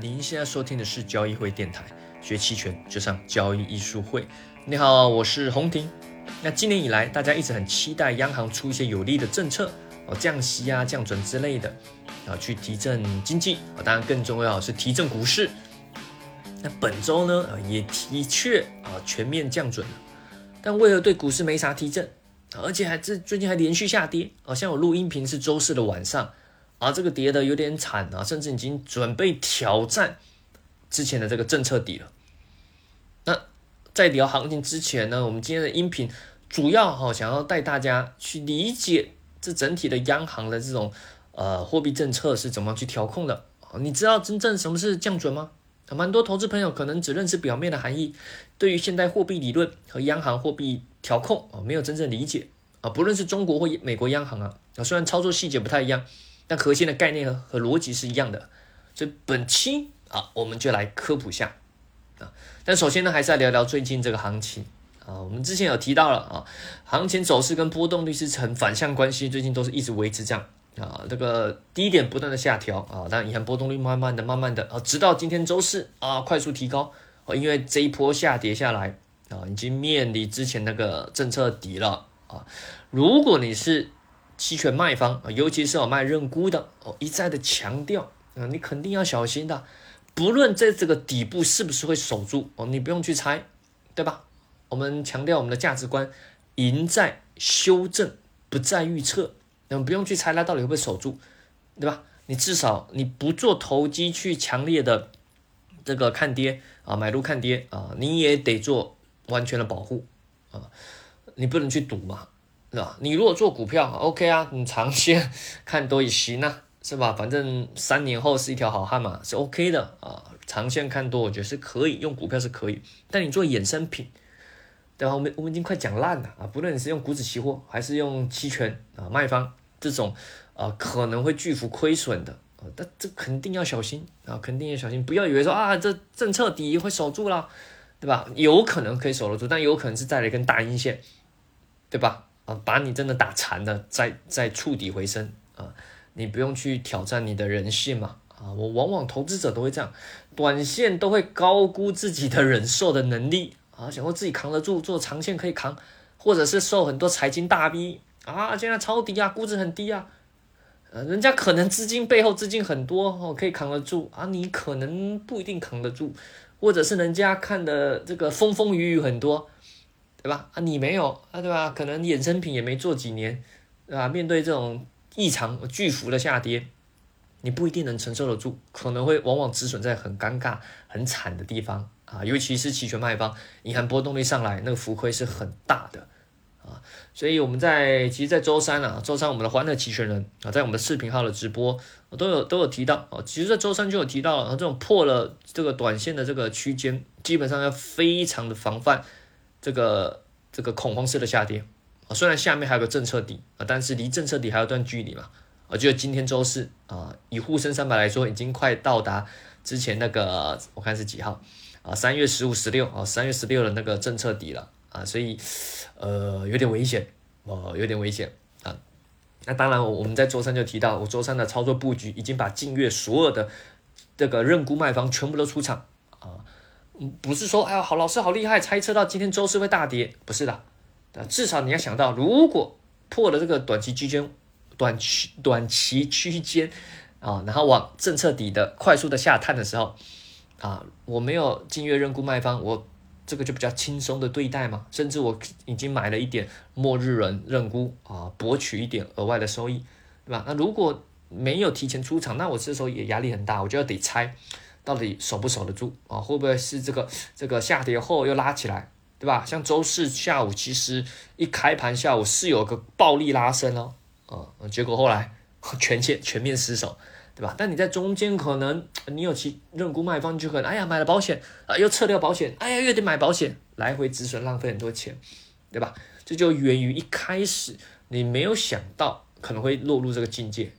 您现在收听的是交易会电台，学期权就上交易艺术会。你好，我是洪婷。那今年以来，大家一直很期待央行出一些有利的政策，哦，降息啊、降准之类的，啊，去提振经济。啊，当然更重要是提振股市。那本周呢，也的确啊全面降准了，但为何对股市没啥提振？而且还这最近还连续下跌。好像我录音频是周四的晚上。啊，这个跌的有点惨啊，甚至已经准备挑战之前的这个政策底了。那在聊行情之前呢，我们今天的音频主要哈想要带大家去理解这整体的央行的这种呃货币政策是怎么去调控的。你知道真正什么是降准吗？蛮多投资朋友可能只认识表面的含义，对于现代货币理论和央行货币调控啊没有真正理解啊。不论是中国或美国央行啊，啊虽然操作细节不太一样。但核心的概念和和逻辑是一样的，所以本期啊，我们就来科普下啊。但首先呢，还是要聊聊最近这个行情啊。我们之前有提到了啊，行情走势跟波动率是成反向关系，最近都是一直维持这样啊。这个低点不断的下调啊，但你看波动率慢慢的、慢慢的啊，直到今天周四啊，快速提高啊，因为这一波下跌下来啊，已经面临之前那个政策底了啊。如果你是期权卖方啊，尤其是有卖认沽的哦，一再的强调啊，你肯定要小心的。不论在这个底部是不是会守住哦，你不用去猜，对吧？我们强调我们的价值观，赢在修正，不在预测。那么不用去猜它到底会不会守住，对吧？你至少你不做投机去强烈的这个看跌啊，买入看跌啊，你也得做完全的保护啊，你不能去赌嘛。是吧？你如果做股票，OK 啊，你长线看多也行啊，是吧？反正三年后是一条好汉嘛，是 OK 的啊。长线看多，我觉得是可以用股票是可以，但你做衍生品，对吧？我们我们已经快讲烂了啊！不论你是用股指期货，还是用期权啊，卖方这种啊，可能会巨幅亏损的啊，但这肯定要小心啊，肯定要小心，不要以为说啊，这政策底会守住了，对吧？有可能可以守得住，但有可能是再来一根大阴线，对吧？啊，把你真的打残了，再再触底回升啊！你不用去挑战你的人性嘛啊！我往往投资者都会这样，短线都会高估自己的忍受的能力啊，想说自己扛得住，做长线可以扛，或者是受很多财经大 V 啊，现在抄底啊，估值很低啊，呃，人家可能资金背后资金很多哦，可以扛得住啊，你可能不一定扛得住，或者是人家看的这个风风雨雨很多。对吧？啊，你没有啊，对吧？可能衍生品也没做几年，对吧？面对这种异常巨幅的下跌，你不一定能承受得住，可能会往往止损在很尴尬、很惨的地方啊。尤其是期权卖方，你看波动率上来，那个浮亏是很大的啊。所以我们在其实，在周三啊，周三我们的欢乐期权人啊，在我们的视频号的直播，我都有都有提到啊。其实，在周三就有提到了，这种破了这个短线的这个区间，基本上要非常的防范。这个这个恐慌式的下跌啊，虽然下面还有个政策底啊，但是离政策底还有段距离嘛。啊，就今天周四啊，以沪深三百来说，已经快到达之前那个我看是几号啊？三月十五、十六啊，三月十六的那个政策底了啊，所以呃有点危险哦，有点危险啊。那当然，我们在周三就提到，我周三的操作布局已经把近月所有的这个认沽卖方全部都出场啊。不是说，哎呀，好老师好厉害，猜测到今天周四会大跌，不是的，至少你要想到，如果破了这个短期区间、短期短期区间啊，然后往政策底的快速的下探的时候，啊，我没有近月认沽卖方，我这个就比较轻松的对待嘛，甚至我已经买了一点末日人认沽啊，博取一点额外的收益，对吧？那如果没有提前出场，那我这时候也压力很大，我就要得猜。到底守不守得住啊？会不会是这个这个下跌后又拉起来，对吧？像周四下午，其实一开盘下午是有个暴力拉升哦，啊，结果后来 全线全面失守，对吧？但你在中间可能你有其认沽卖方就可能，哎呀买了保险啊，又撤掉保险，哎呀又得买保险，来回止损浪费很多钱，对吧？这就源于一开始你没有想到可能会落入这个境界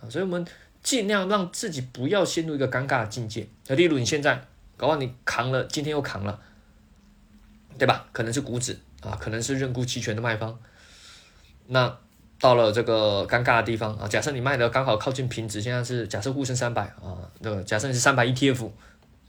啊，所以我们。尽量让自己不要陷入一个尴尬的境界。那例如你现在，搞不好你扛了，今天又扛了，对吧？可能是股指啊，可能是认沽期权的卖方。那到了这个尴尬的地方啊，假设你卖的刚好靠近平值，现在是假设沪深三百啊，那个假设你是三百 ETF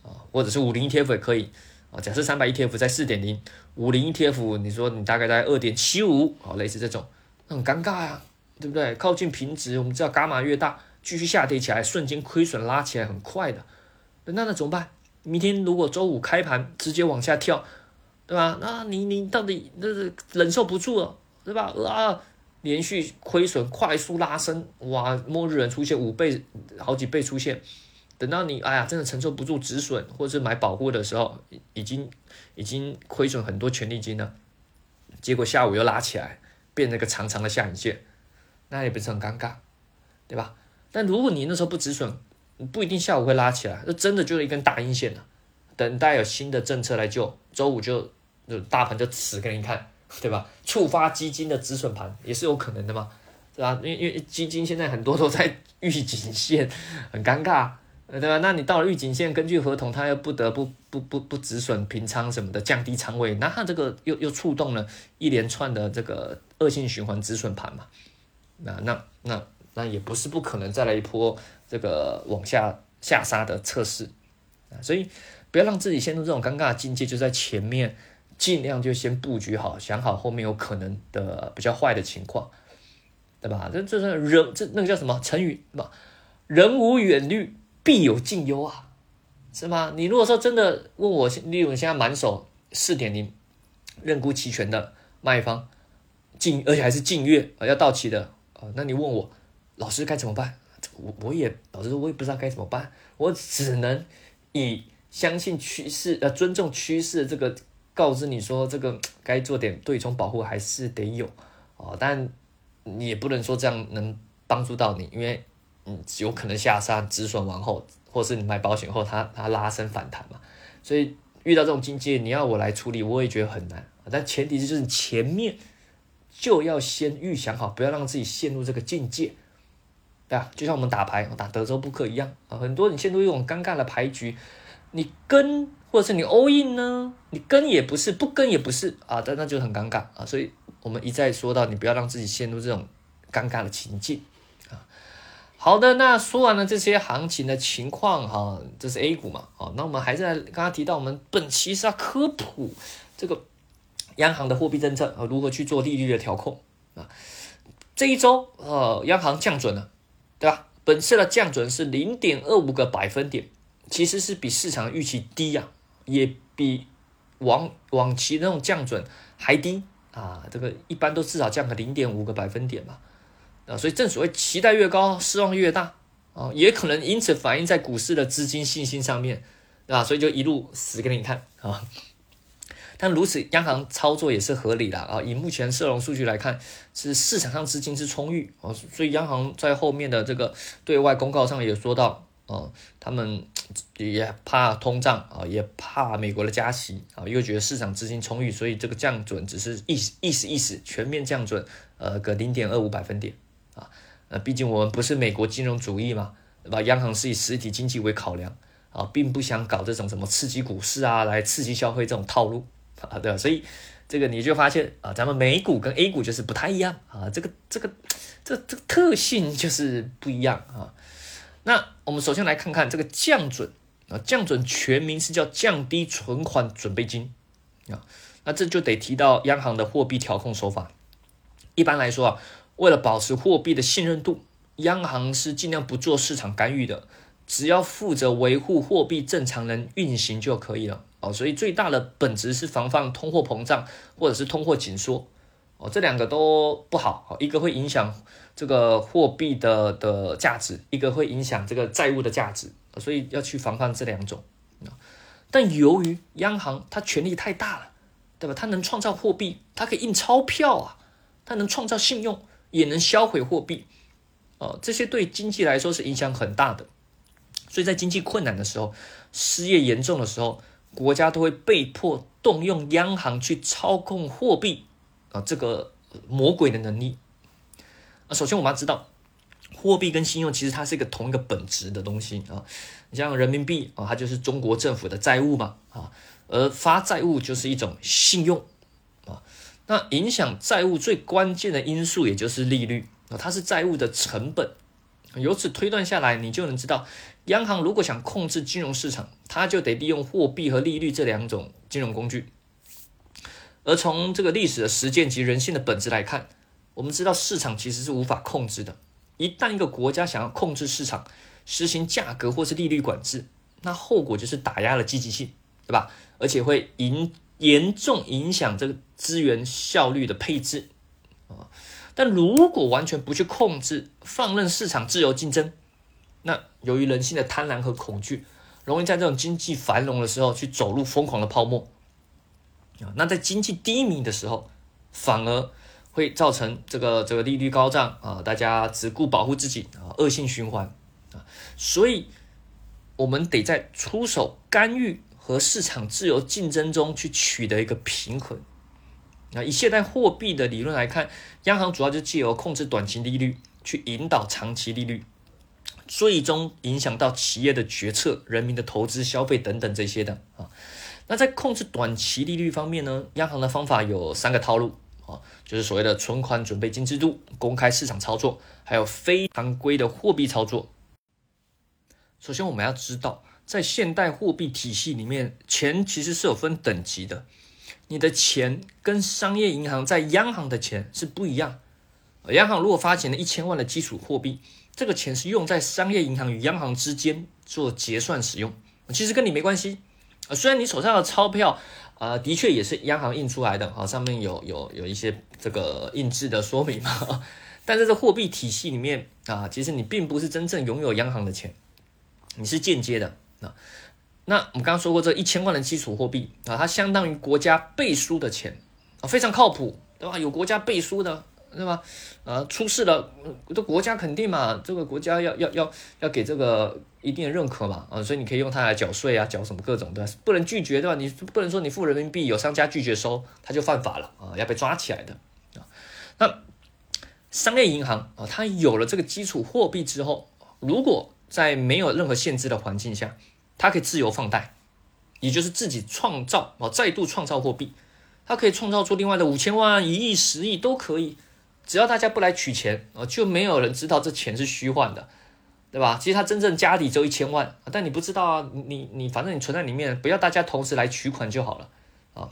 啊，或者是五零 ETF 也可以啊，假设三百 ETF 在四点零，五零 ETF 你说你大概在二点七五啊，类似这种，那很尴尬呀，对不对？靠近平值，我们知道伽马越大，继续下跌起来，瞬间亏损拉起来很快的，那那怎么办？明天如果周五开盘直接往下跳，对吧？那你你到底那是忍受不住了，对吧？啊！连续亏损，快速拉升，哇！末日人出现五倍、好几倍出现，等到你哎呀，真的承受不住止损，或者是买保护的时候，已经已经亏损很多权利金了，结果下午又拉起来，变成个长长的下影线，那也不是很尴尬，对吧？但如果你那时候不止损，不一定下午会拉起来，那真的就是一根大阴线了，等待有新的政策来救，周五就就大盘就死给你看。对吧？触发基金的止损盘也是有可能的嘛，对吧？因为因为基金现在很多都在预警线，很尴尬，对吧？那你到了预警线，根据合同，他又不得不不不不止损平仓什么的，降低仓位，那他这个又又触动了一连串的这个恶性循环止损盘嘛，那那那那那也不是不可能再来一波这个往下下杀的测试啊，所以不要让自己陷入这种尴尬的境界，就在前面。尽量就先布局好，想好后面有可能的比较坏的情况，对吧？这这是人这那个叫什么成语嘛？人无远虑，必有近忧啊，是吗？你如果说真的问我，例如现在满手四点零认沽期权的卖方近，而且还是近月啊要到期的啊，那你问我老师该怎么办？我我也老师说，我也不知道该怎么办，我只能以相信趋势呃尊重趋势这个。告知你说这个该做点对冲保护还是得有哦，但你也不能说这样能帮助到你，因为嗯有可能下杀止损完后，或是你买保险后它它拉升反弹嘛，所以遇到这种境界你要我来处理，我也觉得很难。但前提就是前面就要先预想好，不要让自己陷入这个境界，对吧？就像我们打牌打德州扑克一样啊，很多你陷入一种尴尬的牌局，你跟。或者是你 all in 呢？你跟也不是，不跟也不是啊，但那就很尴尬啊。所以我们一再说到，你不要让自己陷入这种尴尬的情境啊。好的，那说完了这些行情的情况哈，这是 A 股嘛？好，那我们还是来刚刚提到，我们本期是要科普这个央行的货币政策啊，如何去做利率的调控啊。这一周呃，央行降准了，对吧？本次的降准是零点二五个百分点，其实是比市场预期低呀。也比往往期那种降准还低啊，这个一般都至少降个零点五个百分点嘛，啊，所以正所谓期待越高，失望越大啊，也可能因此反映在股市的资金信心上面，啊，所以就一路死给你看啊。但如此，央行操作也是合理的啊。以目前社融数据来看，是市场上资金是充裕啊，所以央行在后面的这个对外公告上也说到。哦，他们也怕通胀啊，也怕美国的加息啊，又觉得市场资金充裕，所以这个降准只是意思意思意思，全面降准，呃，个零点二五百分点啊。呃，毕竟我们不是美国金融主义嘛，对吧？央行是以实体经济为考量啊，并不想搞这种什么刺激股市啊，来刺激消费这种套路啊，对吧？所以这个你就发现啊，咱们美股跟 A 股就是不太一样啊，这个这个这这个特性就是不一样啊。那我们首先来看看这个降准啊，降准全名是叫降低存款准备金啊，那这就得提到央行的货币调控手法。一般来说啊，为了保持货币的信任度，央行是尽量不做市场干预的，只要负责维护货币正常人运行就可以了哦。所以最大的本质是防范通货膨胀或者是通货紧缩。哦，这两个都不好，哦一个会影响这个货币的的价值，一个会影响这个债务的价值，所以要去防范这两种。但由于央行它权力太大了，对吧？它能创造货币，它可以印钞票啊，它能创造信用，也能销毁货币，哦，这些对经济来说是影响很大的。所以在经济困难的时候，失业严重的时候，国家都会被迫动用央行去操控货币。啊，这个魔鬼的能力啊！首先我们要知道，货币跟信用其实它是一个同一个本质的东西啊。你像人民币啊，它就是中国政府的债务嘛啊，而发债务就是一种信用啊。那影响债务最关键的因素，也就是利率啊，它是债务的成本。由此推断下来，你就能知道，央行如果想控制金融市场，它就得利用货币和利率这两种金融工具。而从这个历史的实践及人性的本质来看，我们知道市场其实是无法控制的。一旦一个国家想要控制市场，实行价格或是利率管制，那后果就是打压了积极性，对吧？而且会影严重影响这个资源效率的配置啊。但如果完全不去控制，放任市场自由竞争，那由于人性的贪婪和恐惧，容易在这种经济繁荣的时候去走入疯狂的泡沫啊。那在经济低迷的时候，反而会造成这个这个利率高涨啊，大家只顾保护自己啊，恶性循环啊。所以，我们得在出手干预和市场自由竞争中去取得一个平衡。那以现代货币的理论来看，央行主要就借由控制短期利率，去引导长期利率，最终影响到企业的决策、人民的投资、消费等等这些的啊。那在控制短期利率方面呢，央行的方法有三个套路啊，就是所谓的存款准备金制度、公开市场操作，还有非常规的货币操作。首先，我们要知道，在现代货币体系里面，钱其实是有分等级的。你的钱跟商业银行在央行的钱是不一样。央行如果发行了一千万的基础货币，这个钱是用在商业银行与央行之间做结算使用，其实跟你没关系。啊，虽然你手上的钞票，啊，的确也是央行印出来的，啊，上面有有有一些这个印制的说明嘛，但在这货币体系里面啊，其实你并不是真正拥有央行的钱，你是间接的啊。那我们刚刚说过，这一千万的基础货币啊，它相当于国家背书的钱啊，非常靠谱，对吧？有国家背书的，对吧？啊，出事了，这国家肯定嘛，这个国家要要要要给这个一定的认可嘛，啊，所以你可以用它来缴税啊，缴什么各种的，不能拒绝，对吧？你不能说你付人民币，有商家拒绝收，他就犯法了啊，要被抓起来的啊。那商业银行啊，它有了这个基础货币之后，如果在没有任何限制的环境下，它可以自由放贷，也就是自己创造啊，再度创造货币，它可以创造出另外的五千万、一亿、十亿都可以，只要大家不来取钱啊，就没有人知道这钱是虚幻的，对吧？其实他真正家底只有一千万，但你不知道啊，你你反正你存在里面，不要大家同时来取款就好了啊。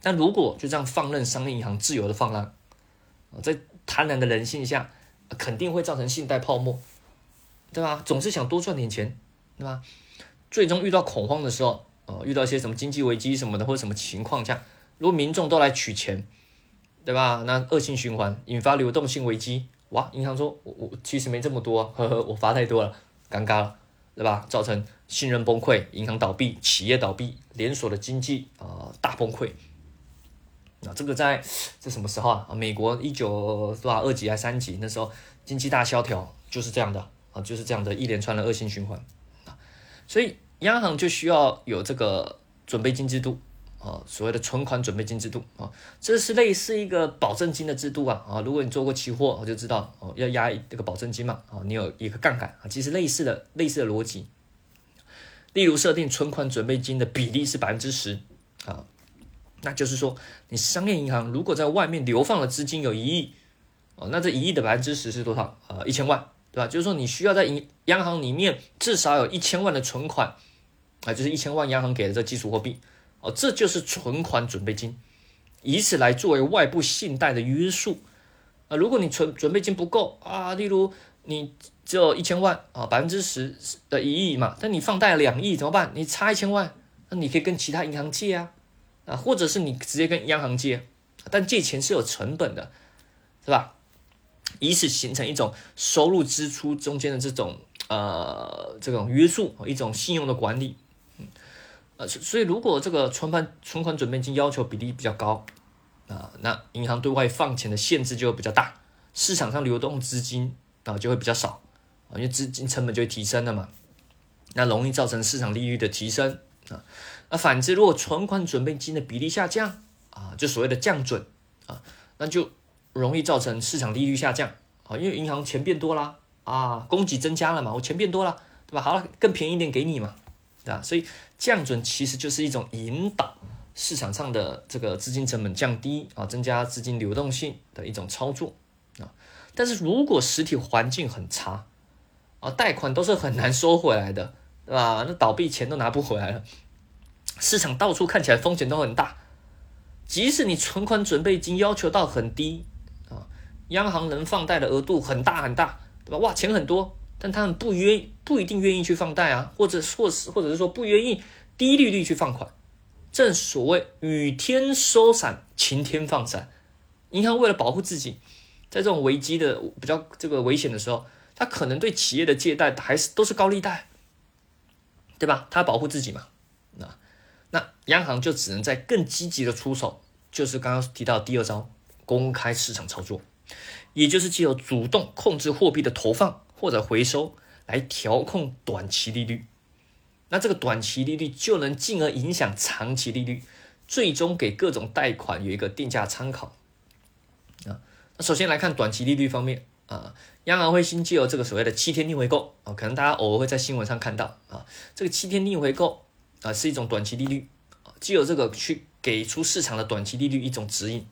但如果就这样放任商业银行自由的放浪，在贪婪的人性下，肯定会造成信贷泡沫，对吧？总是想多赚点钱，对吧？最终遇到恐慌的时候，呃，遇到一些什么经济危机什么的，或者什么情况下，如果民众都来取钱，对吧？那恶性循环，引发流动性危机，哇！银行说，我我其实没这么多，呵呵，我发太多了，尴尬了，对吧？造成信任崩溃，银行倒闭，企业倒闭，连锁的经济啊大崩溃。那这个在这什么时候啊？美国一九多少二级还三级那时候经济大萧条，就是这样的啊，就是这样的一连串的恶性循环啊。所以央行就需要有这个准备金制度啊，所谓的存款准备金制度啊，这是类似一个保证金的制度啊啊，如果你做过期货，我就知道哦，要压这个保证金嘛啊，你有一个杠杆啊，其实类似的类似的逻辑，例如设定存款准备金的比例是百分之十啊，那就是说你商业银行如果在外面流放的资金有一亿哦，那这一亿的百分之十是多少啊？一千万。对吧？就是说，你需要在银央行里面至少有一千万的存款，啊，就是一千万央行给的这基础货币，哦，这就是存款准备金，以此来作为外部信贷的约束。啊，如果你存准备金不够啊，例如你只有一千万啊，百分之十的一亿嘛，但你放贷两亿怎么办？你差一千万，那你可以跟其他银行借啊，啊，或者是你直接跟央行借，但借钱是有成本的，是吧？以此形成一种收入支出中间的这种呃这种约束，一种信用的管理，所以如果这个存款存款准备金要求比例比较高啊，那银行对外放钱的限制就会比较大，市场上流动资金啊就会比较少啊，因为资金成本就会提升了嘛，那容易造成市场利率的提升啊，那反之，如果存款准备金的比例下降啊，就所谓的降准啊，那就。容易造成市场利率下降啊，因为银行钱变多啦啊，供给增加了嘛，我钱变多了，对吧？好了，更便宜一点给你嘛，啊？所以降准其实就是一种引导市场上的这个资金成本降低啊，增加资金流动性的一种操作啊。但是如果实体环境很差啊，贷款都是很难收回来的，对吧？那倒闭钱都拿不回来了，市场到处看起来风险都很大。即使你存款准备金要求到很低啊，央行能放贷的额度很大很大，对吧？哇，钱很多，但他们不愿不一定愿意去放贷啊，或者或是或者是说不愿意低利率去放款。正所谓雨天收伞，晴天放伞。银行为了保护自己，在这种危机的比较这个危险的时候，他可能对企业的借贷还是都是高利贷，对吧？他保护自己嘛。那那央行就只能在更积极的出手，就是刚刚提到第二招，公开市场操作，也就是既有主动控制货币的投放或者回收，来调控短期利率。那这个短期利率就能进而影响长期利率，最终给各种贷款有一个定价参考啊。那首先来看短期利率方面啊，央行会新借由这个所谓的七天逆回购啊，可能大家偶尔会在新闻上看到啊，这个七天逆回购啊是一种短期利率啊，既有这个去给出市场的短期利率一种指引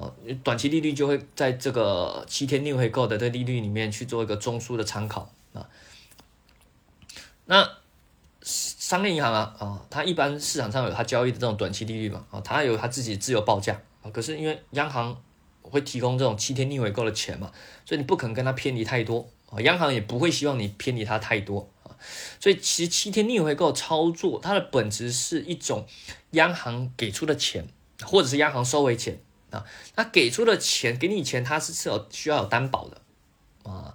呃，短期利率就会在这个七天逆回购的这利率里面去做一个中枢的参考啊，那。商业银行啊啊，它一般市场上有它交易的这种短期利率嘛啊，它有它自己自由报价啊。可是因为央行会提供这种七天逆回购的钱嘛，所以你不可能跟它偏离太多啊。央行也不会希望你偏离它太多啊。所以其实七天逆回购操作，它的本质是一种央行给出的钱，或者是央行收回钱啊。它给出的钱给你钱，它是是有需要有担保的啊。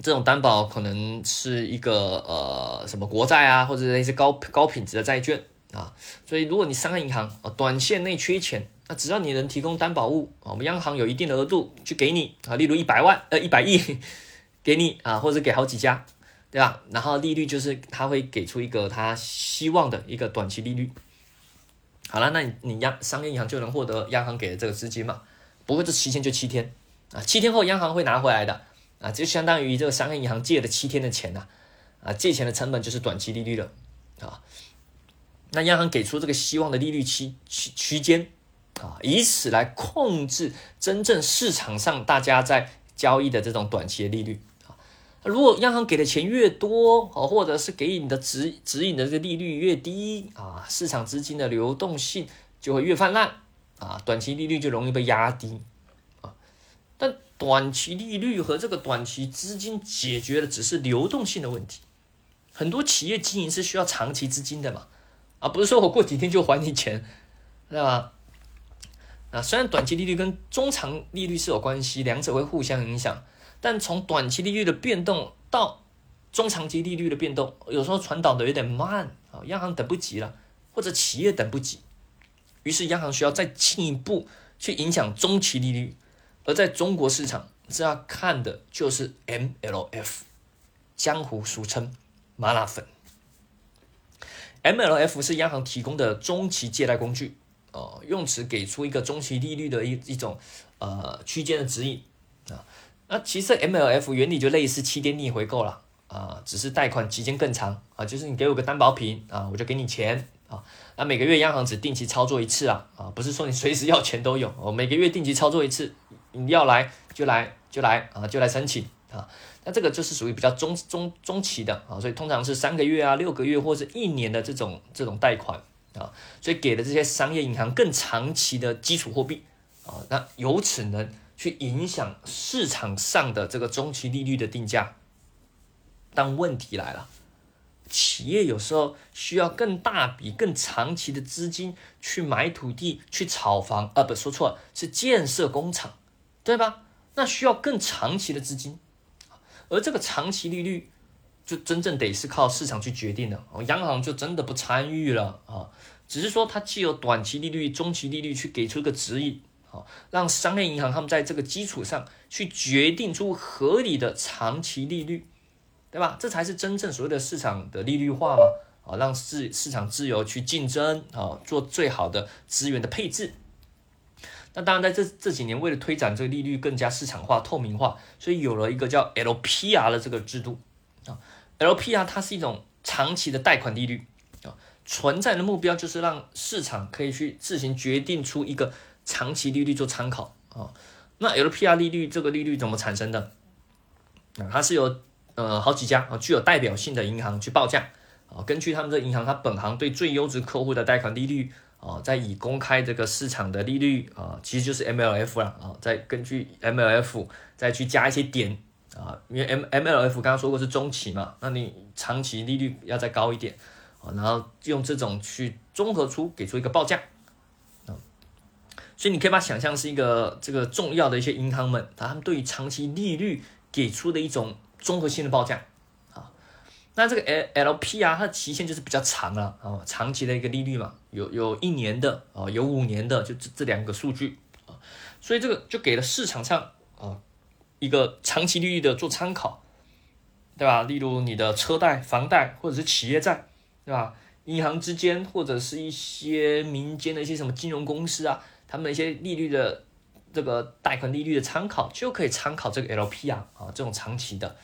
这种担保可能是一个呃什么国债啊，或者类似高高品质的债券啊，所以如果你商业银行啊短线内缺钱，那只要你能提供担保物啊，我们央行有一定的额度去给你啊，例如一百万呃一百亿给你啊，或者给好几家，对吧？然后利率就是他会给出一个他希望的一个短期利率。好了，那你你央商业银行就能获得央行给的这个资金嘛？不过这期限就七天啊，七天后央行会拿回来的。啊，就相当于这个商业银行借了七天的钱呐，啊，借钱的成本就是短期利率了，啊，那央行给出这个希望的利率区区区间，啊，以此来控制真正市场上大家在交易的这种短期的利率，如果央行给的钱越多，啊，或者是给你的指指引的这个利率越低，啊，市场资金的流动性就会越泛滥，啊，短期利率就容易被压低啊。但。短期利率和这个短期资金解决的只是流动性的问题，很多企业经营是需要长期资金的嘛，啊，不是说我过几天就还你钱，对吧？啊，虽然短期利率跟中长利率是有关系，两者会互相影响，但从短期利率的变动到中长期利率的变动，有时候传导的有点慢啊，央行等不及了，或者企业等不及，于是央行需要再进一步去影响中期利率。而在中国市场，是要看的就是 MLF，江湖俗称麻辣粉。MLF 是央行提供的中期借贷工具，哦，用此给出一个中期利率的一一种呃区间的指引啊。那其实 MLF 原理就类似七天逆回购了啊，只是贷款期间更长啊，就是你给我个担保品啊，我就给你钱啊。那每个月央行只定期操作一次啊，啊，不是说你随时要钱都有，我每个月定期操作一次。你要来就来就来啊，就来申请啊。那这个就是属于比较中中中期的啊，所以通常是三个月啊、六个月或者一年的这种这种贷款啊，所以给了这些商业银行更长期的基础货币啊，那由此呢去影响市场上的这个中期利率的定价。但问题来了，企业有时候需要更大笔、更长期的资金去买土地、去炒房啊，不说错了，是建设工厂。对吧？那需要更长期的资金，而这个长期利率就真正得是靠市场去决定的。央行就真的不参与了啊，只是说它既有短期利率、中期利率去给出个指引，好，让商业银行他们在这个基础上去决定出合理的长期利率，对吧？这才是真正所谓的市场的利率化嘛，啊，让市市场自由去竞争，啊，做最好的资源的配置。那当然，在这这几年，为了推展这个利率更加市场化、透明化，所以有了一个叫 LPR 的这个制度啊。LPR 它是一种长期的贷款利率啊，存在的目标就是让市场可以去自行决定出一个长期利率做参考啊。那 LPR 利率这个利率怎么产生的？啊，它是由呃好几家啊具有代表性的银行去报价啊，根据他们这银行它本行对最优质客户的贷款利率啊，在以公开这个市场的利率啊，其实就是 MLF 了啊，再根据 MLF 再去加一些点啊，因为 M MLF 刚刚说过是中期嘛，那你长期利率要再高一点啊，然后用这种去综合出给出一个报价。所以你可以把它想象是一个这个重要的一些银行们，他们对于长期利率给出的一种综合性的报价啊。那这个 L L P 啊，它的期限就是比较长了啊，长期的一个利率嘛，有有一年的啊，有五年的，就这这两个数据啊。所以这个就给了市场上啊一个长期利率的做参考，对吧？例如你的车贷、房贷或者是企业债，对吧？银行之间或者是一些民间的一些什么金融公司啊。他们的一些利率的这个贷款利率的参考，就可以参考这个 LPR 啊，这种长期的。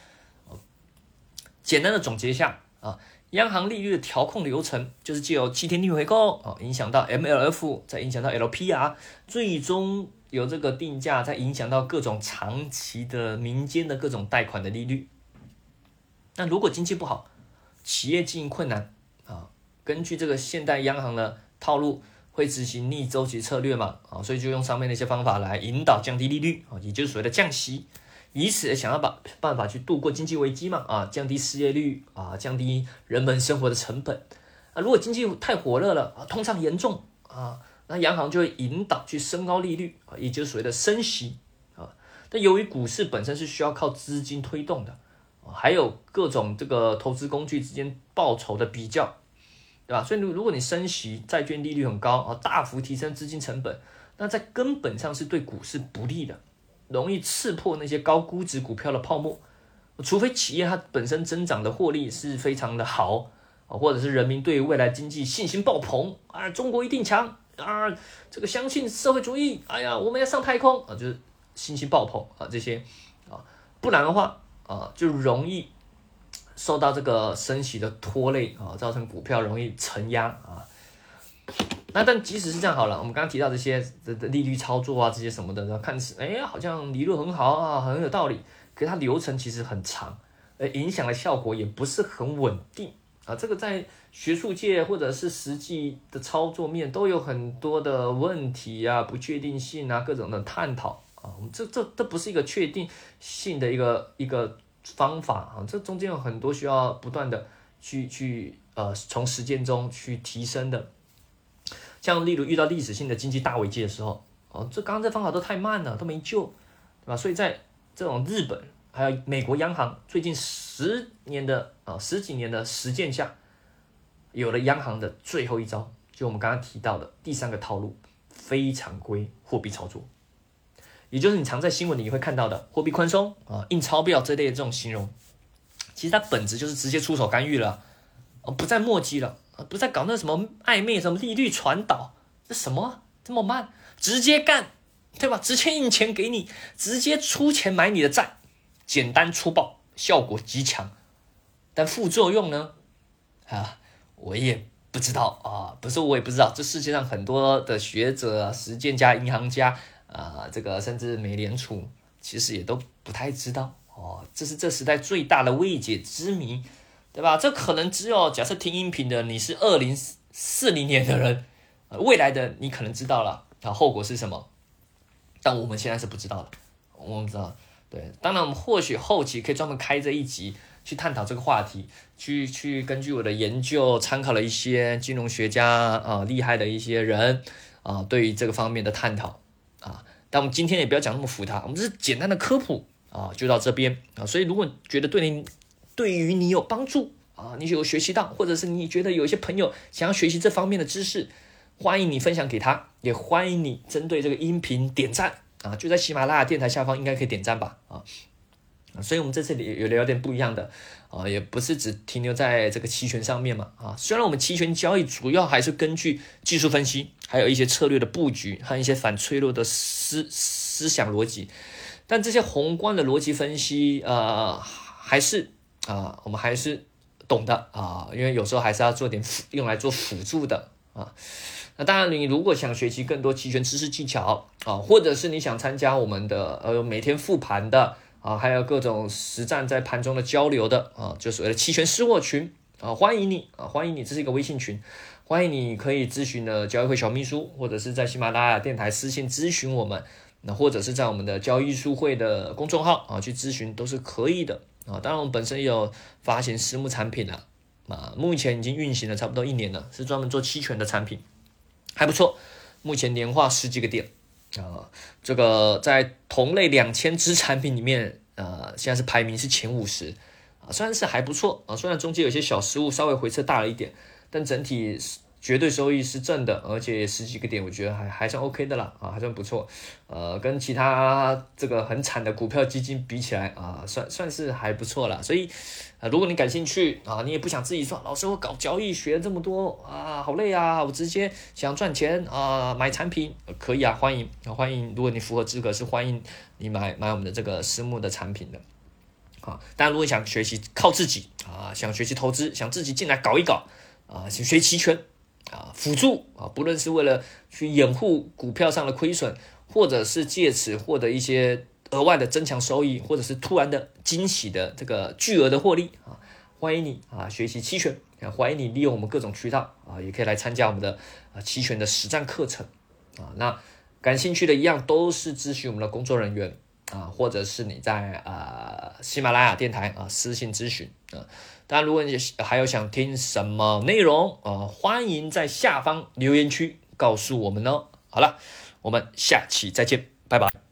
简单的总结一下啊，央行利率的调控流程就是借由七天逆回购啊，影响到 MLF，再影响到 LPR，最终由这个定价再影响到各种长期的民间的各种贷款的利率。那如果经济不好，企业经营困难，根据这个现代央行的套路。会执行逆周期策略嘛？啊，所以就用上面那些方法来引导降低利率啊，也就是所谓的降息，以此想要把办法去度过经济危机嘛？啊，降低失业率啊，降低人们生活的成本啊。如果经济太火热了啊，通胀严重啊，那央行就会引导去升高利率啊，也就是所谓的升息啊。但由于股市本身是需要靠资金推动的，还有各种这个投资工具之间报酬的比较。对吧？所以如如果你升息，债券利率很高啊，大幅提升资金成本，那在根本上是对股市不利的，容易刺破那些高估值股票的泡沫。除非企业它本身增长的获利是非常的好啊，或者是人民对未来经济信心爆棚啊，中国一定强啊，这个相信社会主义，哎呀，我们要上太空啊，就是信心爆棚啊这些啊，不然的话啊，就容易。受到这个升息的拖累啊，造成股票容易承压啊。那但即使是这样好了，我们刚刚提到这些的利率操作啊，这些什么的，看似哎好像理论很好啊，很有道理，可是它流程其实很长，呃，影响的效果也不是很稳定啊。这个在学术界或者是实际的操作面都有很多的问题啊，不确定性啊，各种的探讨啊。这这这不是一个确定性的一个一个。方法啊，这中间有很多需要不断的去去呃从实践中去提升的，像例如遇到历史性的经济大危机的时候，哦，这刚刚这方法都太慢了，都没救，对吧？所以在这种日本还有美国央行最近十年的啊十几年的实践下，有了央行的最后一招，就我们刚刚提到的第三个套路，非常规货币操作。也就是你常在新闻里会看到的货币宽松啊、印钞票这类的这种形容，其实它本质就是直接出手干预了，哦，不再墨迹了，不再搞那什么暧昧什么利率传导，这什么这么慢？直接干，对吧？直接印钱给你，直接出钱买你的债，简单粗暴，效果极强，但副作用呢？啊，我也不知道啊，不是我也不知道，这世界上很多的学者、实践家、银行家。啊，这个甚至美联储其实也都不太知道哦，这是这时代最大的未解之谜，对吧？这可能只有假设听音频的你是二零四零年的人，未来的你可能知道了啊，后果是什么？但我们现在是不知道的，我们知道，对，当然我们或许后期可以专门开这一集去探讨这个话题，去去根据我的研究参考了一些金融学家啊厉害的一些人啊，对于这个方面的探讨。啊，但我们今天也不要讲那么复杂，我们只是简单的科普啊，就到这边啊。所以如果觉得对你对于你有帮助啊，你有学习到，或者是你觉得有一些朋友想要学习这方面的知识，欢迎你分享给他，也欢迎你针对这个音频点赞啊，就在喜马拉雅电台下方应该可以点赞吧啊。所以我们在这次也有聊点不一样的。啊，也不是只停留在这个期权上面嘛，啊，虽然我们期权交易主要还是根据技术分析，还有一些策略的布局和一些反脆弱的思思想逻辑，但这些宏观的逻辑分析，呃，还是啊，我们还是懂的啊，因为有时候还是要做点辅用来做辅助的啊。那当然，你如果想学习更多期权知识技巧啊，或者是你想参加我们的呃每天复盘的啊，还有各种实战在盘中的交流的啊，就所谓的期权私货群啊，欢迎你啊，欢迎你，这是一个微信群，欢迎你可以咨询的交易会小秘书，或者是在喜马拉雅电台私信咨询我们，那或者是在我们的交易书会的公众号啊去咨询都是可以的啊。当然，我们本身也有发行私募产品了啊，目前已经运行了差不多一年了，是专门做期权的产品。还不错，目前年化十几个点啊，这个在同类两千只产品里面，呃，现在是排名是前五十啊，虽然是还不错啊，虽然中间有些小失误，稍微回撤大了一点，但整体。绝对收益是正的，而且十几个点，我觉得还还算 OK 的啦，啊，还算不错，呃，跟其他这个很惨的股票基金比起来啊，算算是还不错了。所以，呃，如果你感兴趣啊，你也不想自己说，老师我搞交易学这么多啊，好累啊，我直接想赚钱啊，买产品可以啊，欢迎欢迎，如果你符合资格，是欢迎你买买我们的这个私募的产品的，啊，当然如果想学习靠自己啊，想学习投资，想自己进来搞一搞啊，想学期权。啊，辅助啊，不论是为了去掩护股票上的亏损，或者是借此获得一些额外的增强收益，或者是突然的惊喜的这个巨额的获利啊，欢迎你啊学习期权啊，欢迎你利用我们各种渠道啊，也可以来参加我们的啊期权的实战课程啊。那感兴趣的一样都是咨询我们的工作人员啊，或者是你在呃喜马拉雅电台啊私信咨询啊。当然，如果你还有想听什么内容啊，欢迎在下方留言区告诉我们哦。好了，我们下期再见，拜拜。